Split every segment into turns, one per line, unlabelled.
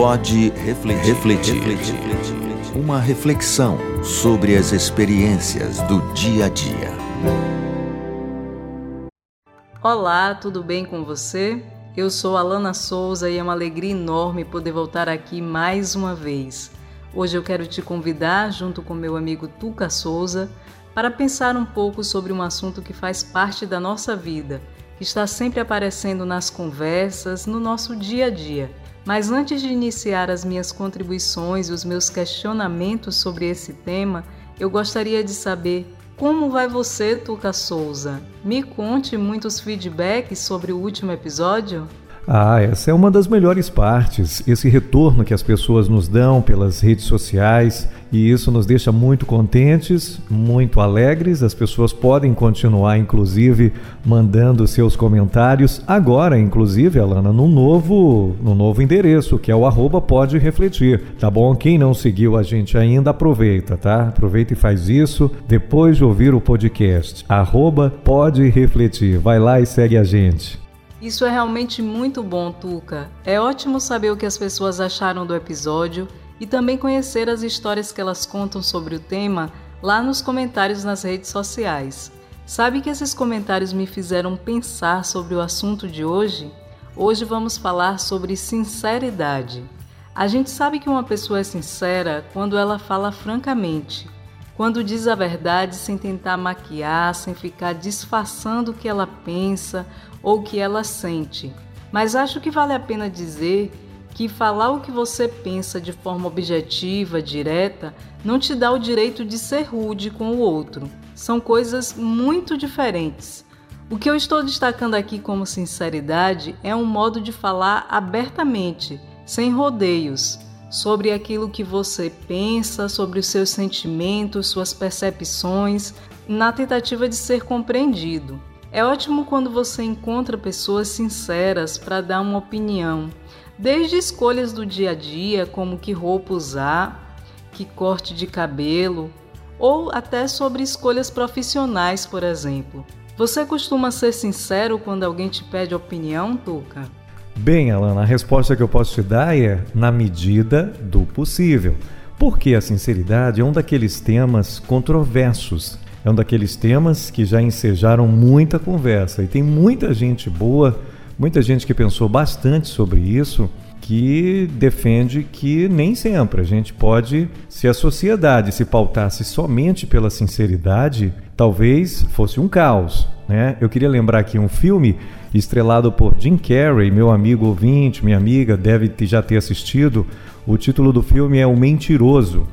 Pode refletir, refletir, refletir. Uma reflexão sobre as experiências do dia a dia.
Olá, tudo bem com você? Eu sou Alana Souza e é uma alegria enorme poder voltar aqui mais uma vez. Hoje eu quero te convidar, junto com meu amigo Tuca Souza, para pensar um pouco sobre um assunto que faz parte da nossa vida, que está sempre aparecendo nas conversas, no nosso dia a dia. Mas antes de iniciar as minhas contribuições e os meus questionamentos sobre esse tema, eu gostaria de saber como vai você, Tuca Souza? Me conte muitos feedbacks sobre o último episódio.
Ah, essa é uma das melhores partes, esse retorno que as pessoas nos dão pelas redes sociais, e isso nos deixa muito contentes, muito alegres. As pessoas podem continuar, inclusive, mandando seus comentários agora, inclusive, Alana, no novo, no novo endereço, que é o arroba pode refletir, tá bom? Quem não seguiu a gente ainda, aproveita, tá? Aproveita e faz isso depois de ouvir o podcast. Arroba pode refletir. Vai lá e segue a gente.
Isso é realmente muito bom, Tuca. É ótimo saber o que as pessoas acharam do episódio e também conhecer as histórias que elas contam sobre o tema lá nos comentários nas redes sociais. Sabe que esses comentários me fizeram pensar sobre o assunto de hoje? Hoje vamos falar sobre sinceridade. A gente sabe que uma pessoa é sincera quando ela fala francamente, quando diz a verdade sem tentar maquiar, sem ficar disfarçando o que ela pensa ou o que ela sente. Mas acho que vale a pena dizer que falar o que você pensa de forma objetiva, direta, não te dá o direito de ser rude com o outro. São coisas muito diferentes. O que eu estou destacando aqui como sinceridade é um modo de falar abertamente, sem rodeios sobre aquilo que você pensa, sobre os seus sentimentos, suas percepções, na tentativa de ser compreendido. É ótimo quando você encontra pessoas sinceras para dar uma opinião, desde escolhas do dia a dia, como que roupa usar, que corte de cabelo, ou até sobre escolhas profissionais, por exemplo. Você costuma ser sincero quando alguém te pede opinião, Tuca?
Bem, Alana, a resposta que eu posso te dar é na medida do possível. Porque a sinceridade é um daqueles temas controversos. É um daqueles temas que já ensejaram muita conversa e tem muita gente boa, muita gente que pensou bastante sobre isso, que defende que nem sempre a gente pode, se a sociedade se pautasse somente pela sinceridade, talvez fosse um caos. Né? Eu queria lembrar aqui um filme estrelado por Jim Carrey, meu amigo ouvinte, minha amiga, deve já ter assistido. O título do filme é O Mentiroso.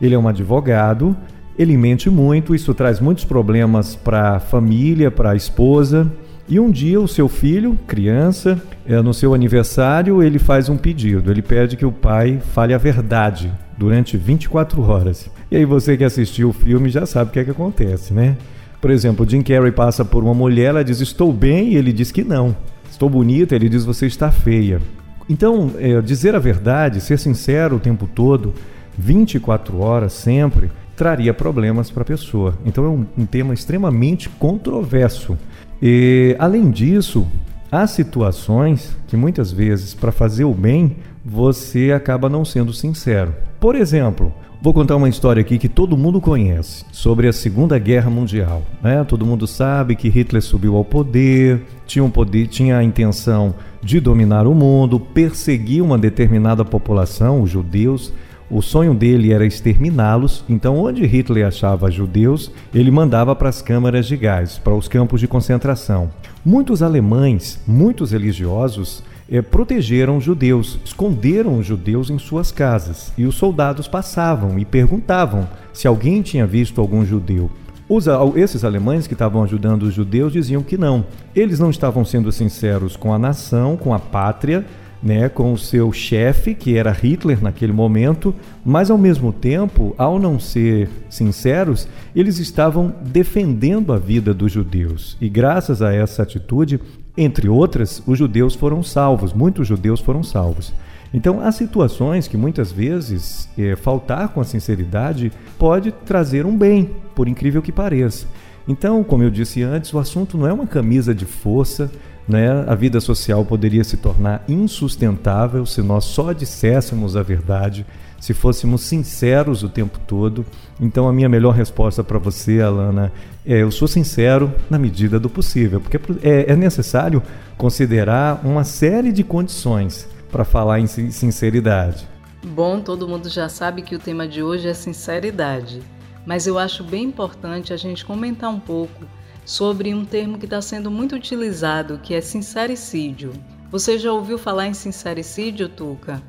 Ele é um advogado, ele mente muito, isso traz muitos problemas para a família, para a esposa. E um dia o seu filho, criança, é, no seu aniversário, ele faz um pedido. Ele pede que o pai fale a verdade durante 24 horas. E aí você que assistiu o filme já sabe o que é que acontece, né? Por exemplo, Jim Carrey passa por uma mulher, ela diz estou bem e ele diz que não. Estou bonita, ele diz você está feia. Então, é, dizer a verdade, ser sincero o tempo todo, 24 horas sempre, traria problemas para a pessoa. Então é um, um tema extremamente controverso. E, além disso, há situações que muitas vezes, para fazer o bem, você acaba não sendo sincero. Por exemplo, Vou contar uma história aqui que todo mundo conhece sobre a Segunda Guerra Mundial. Né? Todo mundo sabe que Hitler subiu ao poder, tinha, um poder, tinha a intenção de dominar o mundo, perseguir uma determinada população, os judeus. O sonho dele era exterminá-los, então, onde Hitler achava judeus, ele mandava para as câmaras de gás, para os campos de concentração. Muitos alemães, muitos religiosos, é, protegeram os judeus, esconderam os judeus em suas casas. E os soldados passavam e perguntavam se alguém tinha visto algum judeu. Os, esses alemães que estavam ajudando os judeus diziam que não. Eles não estavam sendo sinceros com a nação, com a pátria, né, com o seu chefe, que era Hitler naquele momento, mas ao mesmo tempo, ao não ser sinceros, eles estavam defendendo a vida dos judeus. E graças a essa atitude, entre outras, os judeus foram salvos, muitos judeus foram salvos. Então, há situações que muitas vezes é, faltar com a sinceridade pode trazer um bem, por incrível que pareça. Então, como eu disse antes, o assunto não é uma camisa de força, né, a vida social poderia se tornar insustentável se nós só disséssemos a verdade, se fôssemos sinceros o tempo todo. Então, a minha melhor resposta para você, Alana, é: eu sou sincero na medida do possível, porque é, é necessário considerar uma série de condições para falar em sinceridade.
Bom, todo mundo já sabe que o tema de hoje é sinceridade, mas eu acho bem importante a gente comentar um pouco sobre um termo que está sendo muito utilizado, que é sincericídio. Você já ouviu falar em sincericídio, Tuca?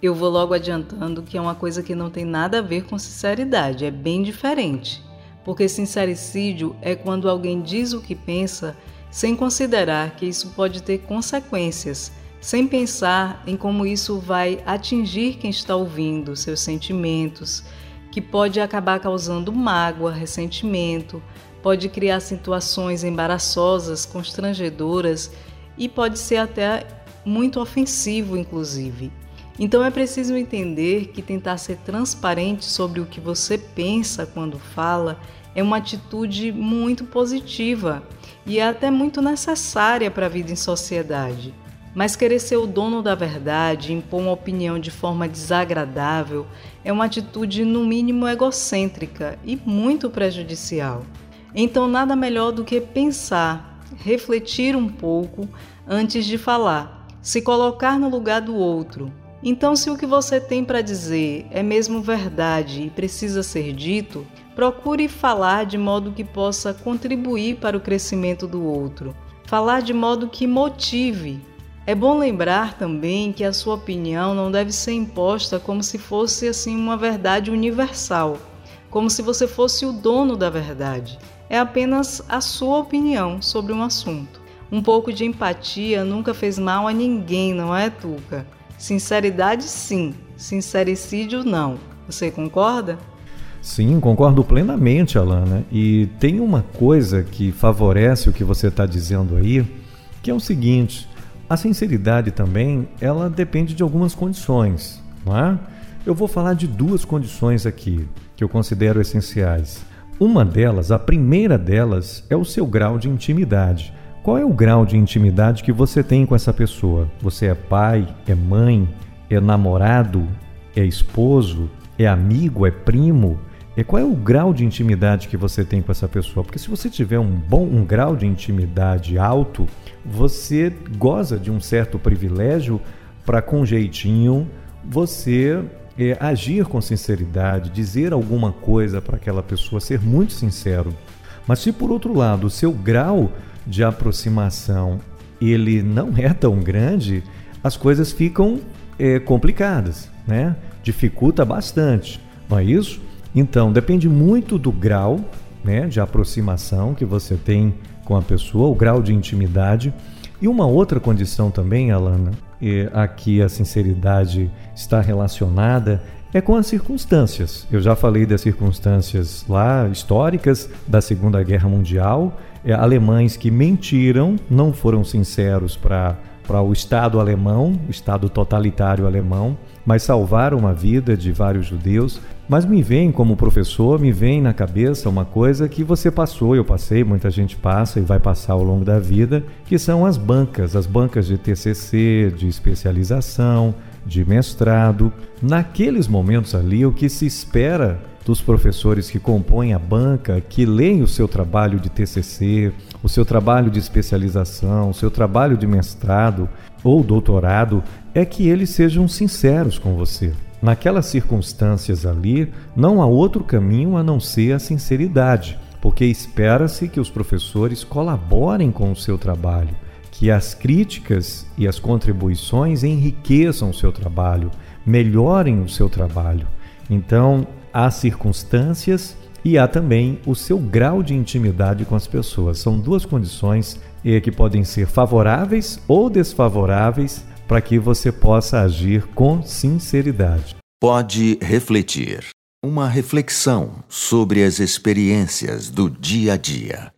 Eu vou logo adiantando que é uma coisa que não tem nada a ver com sinceridade, é bem diferente. Porque sincericídio é quando alguém diz o que pensa sem considerar que isso pode ter consequências, sem pensar em como isso vai atingir quem está ouvindo, seus sentimentos, que pode acabar causando mágoa, ressentimento, pode criar situações embaraçosas, constrangedoras e pode ser até muito ofensivo, inclusive. Então é preciso entender que tentar ser transparente sobre o que você pensa quando fala é uma atitude muito positiva e é até muito necessária para a vida em sociedade. Mas querer ser o dono da verdade, impor uma opinião de forma desagradável, é uma atitude no mínimo egocêntrica e muito prejudicial. Então, nada melhor do que pensar, refletir um pouco antes de falar, se colocar no lugar do outro. Então, se o que você tem para dizer é mesmo verdade e precisa ser dito, procure falar de modo que possa contribuir para o crescimento do outro. Falar de modo que motive. É bom lembrar também que a sua opinião não deve ser imposta como se fosse assim uma verdade universal, como se você fosse o dono da verdade é apenas a sua opinião sobre um assunto. Um pouco de empatia nunca fez mal a ninguém, não é, Tuca? Sinceridade, sim. Sincericídio, não. Você concorda?
Sim, concordo plenamente, Alana. E tem uma coisa que favorece o que você está dizendo aí, que é o seguinte: a sinceridade também ela depende de algumas condições, não é? Eu vou falar de duas condições aqui que eu considero essenciais. Uma delas, a primeira delas, é o seu grau de intimidade. Qual é o grau de intimidade que você tem com essa pessoa? Você é pai, é mãe, é namorado, é esposo, é amigo, é primo? E qual é o grau de intimidade que você tem com essa pessoa? Porque se você tiver um bom um grau de intimidade alto, você goza de um certo privilégio para com jeitinho você é, agir com sinceridade, dizer alguma coisa para aquela pessoa, ser muito sincero. Mas se por outro lado o seu grau de aproximação ele não é tão grande, as coisas ficam é, complicadas, né? Dificulta bastante, não é isso? Então depende muito do grau, né, de aproximação que você tem com a pessoa, o grau de intimidade. E uma outra condição também, Alana, aqui a sinceridade está relacionada é com as circunstâncias. Eu já falei das circunstâncias lá históricas da Segunda Guerra Mundial, é, alemães que mentiram, não foram sinceros para para o Estado alemão, o Estado totalitário alemão, mas salvaram a vida de vários judeus. Mas me vem, como professor, me vem na cabeça uma coisa que você passou, eu passei, muita gente passa e vai passar ao longo da vida, que são as bancas, as bancas de TCC, de especialização, de mestrado. Naqueles momentos ali, o que se espera dos professores que compõem a banca, que leem o seu trabalho de TCC, o seu trabalho de especialização, o seu trabalho de mestrado ou doutorado, é que eles sejam sinceros com você. Naquelas circunstâncias ali, não há outro caminho a não ser a sinceridade, porque espera-se que os professores colaborem com o seu trabalho, que as críticas e as contribuições enriqueçam o seu trabalho, melhorem o seu trabalho. Então, há circunstâncias e há também o seu grau de intimidade com as pessoas. São duas condições eh, que podem ser favoráveis ou desfavoráveis para que você possa agir com sinceridade.
Pode refletir. Uma reflexão sobre as experiências do dia a dia.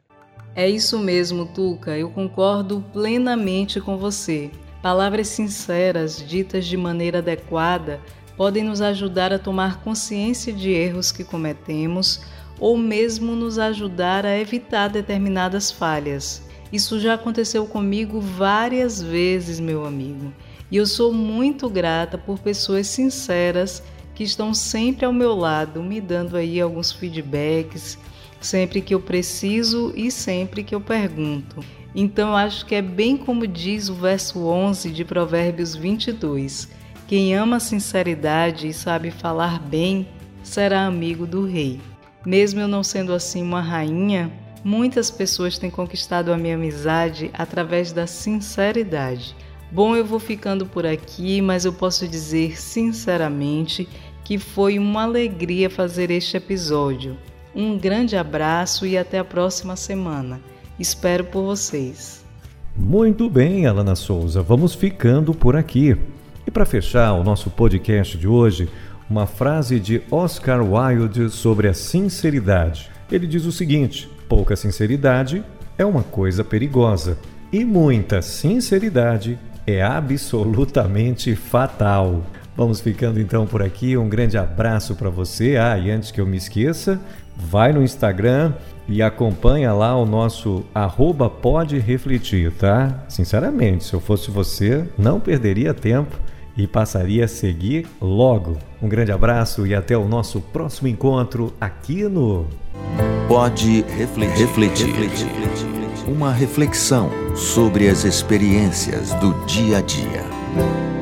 É isso mesmo, Tuca. Eu concordo plenamente com você. Palavras sinceras, ditas de maneira adequada, podem nos ajudar a tomar consciência de erros que cometemos ou mesmo nos ajudar a evitar determinadas falhas. Isso já aconteceu comigo várias vezes, meu amigo. E eu sou muito grata por pessoas sinceras que estão sempre ao meu lado, me dando aí alguns feedbacks, sempre que eu preciso e sempre que eu pergunto. Então acho que é bem como diz o verso 11 de Provérbios 22: Quem ama a sinceridade e sabe falar bem será amigo do rei. Mesmo eu não sendo assim uma rainha, muitas pessoas têm conquistado a minha amizade através da sinceridade. Bom, eu vou ficando por aqui, mas eu posso dizer sinceramente que foi uma alegria fazer este episódio. Um grande abraço e até a próxima semana. Espero por vocês.
Muito bem, Alana Souza, vamos ficando por aqui. E para fechar o nosso podcast de hoje, uma frase de Oscar Wilde sobre a sinceridade. Ele diz o seguinte: pouca sinceridade é uma coisa perigosa, e muita sinceridade é absolutamente fatal. Vamos ficando então por aqui. Um grande abraço para você. Ah, e antes que eu me esqueça, vai no Instagram e acompanha lá o nosso arroba pode refletir, tá? Sinceramente, se eu fosse você, não perderia tempo e passaria a seguir logo. Um grande abraço e até o nosso próximo encontro aqui no
Pode refletir. refletir. Uma reflexão sobre as experiências do dia a dia.